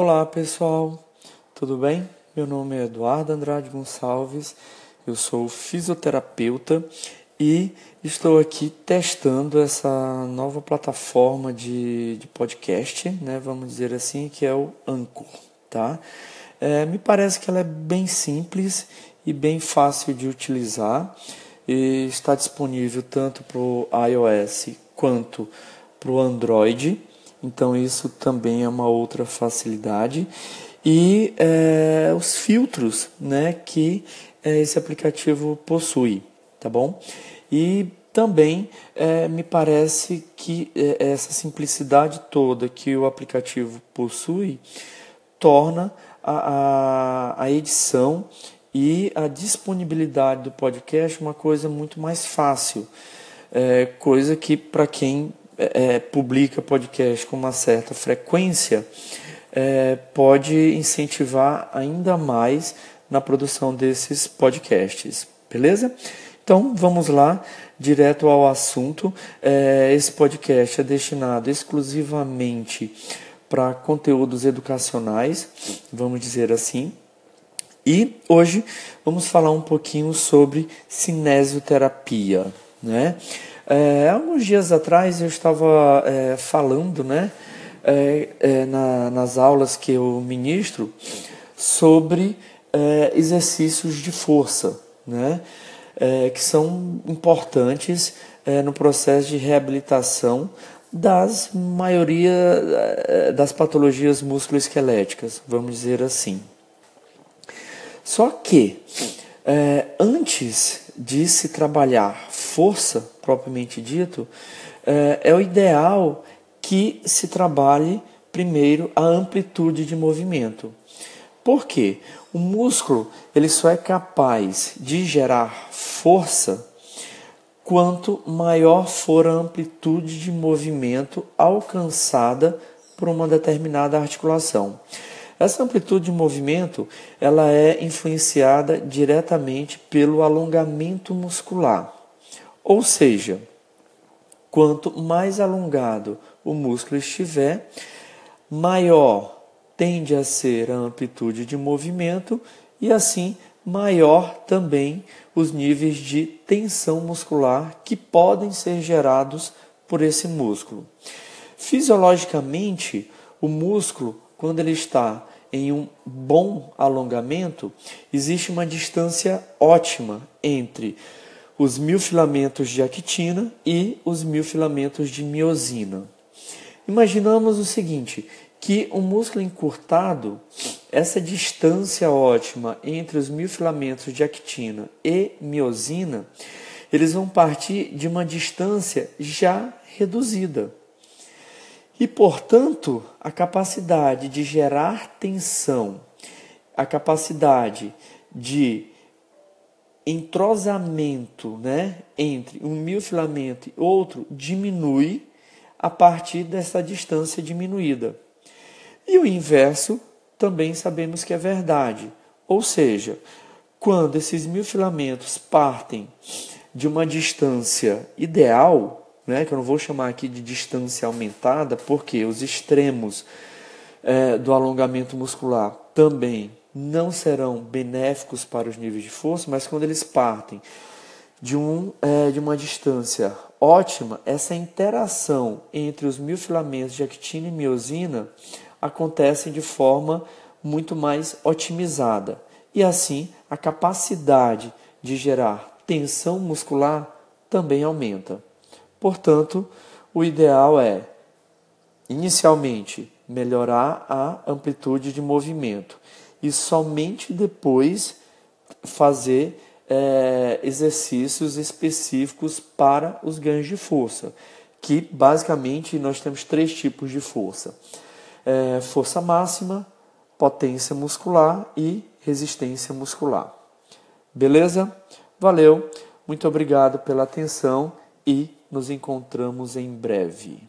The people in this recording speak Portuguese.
Olá pessoal, tudo bem? Meu nome é Eduardo Andrade Gonçalves, eu sou fisioterapeuta e estou aqui testando essa nova plataforma de, de podcast, né? Vamos dizer assim, que é o Anchor, tá? É, me parece que ela é bem simples e bem fácil de utilizar e está disponível tanto para o iOS quanto para o Android. Então isso também é uma outra facilidade. E é, os filtros né, que é, esse aplicativo possui, tá bom? E também é, me parece que é, essa simplicidade toda que o aplicativo possui torna a, a, a edição e a disponibilidade do podcast uma coisa muito mais fácil. É, coisa que para quem é, publica podcast com uma certa frequência, é, pode incentivar ainda mais na produção desses podcasts, beleza? Então vamos lá, direto ao assunto. É, esse podcast é destinado exclusivamente para conteúdos educacionais, vamos dizer assim. E hoje vamos falar um pouquinho sobre cinesioterapia, né? É, alguns dias atrás eu estava é, falando, né, é, é na, nas aulas que eu ministro, sobre é, exercícios de força, né, é, que são importantes no processo de reabilitação das maioria das patologias musculoesqueléticas, vamos dizer assim. Só que antes de se trabalhar força propriamente dito, é, é o ideal que se trabalhe primeiro a amplitude de movimento. Por quê? O músculo ele só é capaz de gerar força quanto maior for a amplitude de movimento alcançada por uma determinada articulação. Essa amplitude de movimento ela é influenciada diretamente pelo alongamento muscular. Ou seja, quanto mais alongado o músculo estiver, maior tende a ser a amplitude de movimento e assim maior também os níveis de tensão muscular que podem ser gerados por esse músculo. Fisiologicamente, o músculo, quando ele está em um bom alongamento, existe uma distância ótima entre os mil filamentos de actina e os mil filamentos de miosina. Imaginamos o seguinte, que o músculo encurtado, essa distância ótima entre os mil filamentos de actina e miosina, eles vão partir de uma distância já reduzida. E, portanto, a capacidade de gerar tensão, a capacidade de entrosamento né, entre um miofilamento e outro diminui a partir dessa distância diminuída. E o inverso também sabemos que é verdade. Ou seja, quando esses miofilamentos partem de uma distância ideal, né, que eu não vou chamar aqui de distância aumentada, porque os extremos é, do alongamento muscular também não serão benéficos para os níveis de força, mas quando eles partem de, um, é, de uma distância ótima, essa interação entre os mil filamentos de actina e miosina acontece de forma muito mais otimizada. E assim, a capacidade de gerar tensão muscular também aumenta. Portanto, o ideal é, inicialmente, melhorar a amplitude de movimento e somente depois fazer é, exercícios específicos para os ganhos de força, que basicamente nós temos três tipos de força: é, força máxima, potência muscular e resistência muscular. Beleza? Valeu, muito obrigado pela atenção e nos encontramos em breve.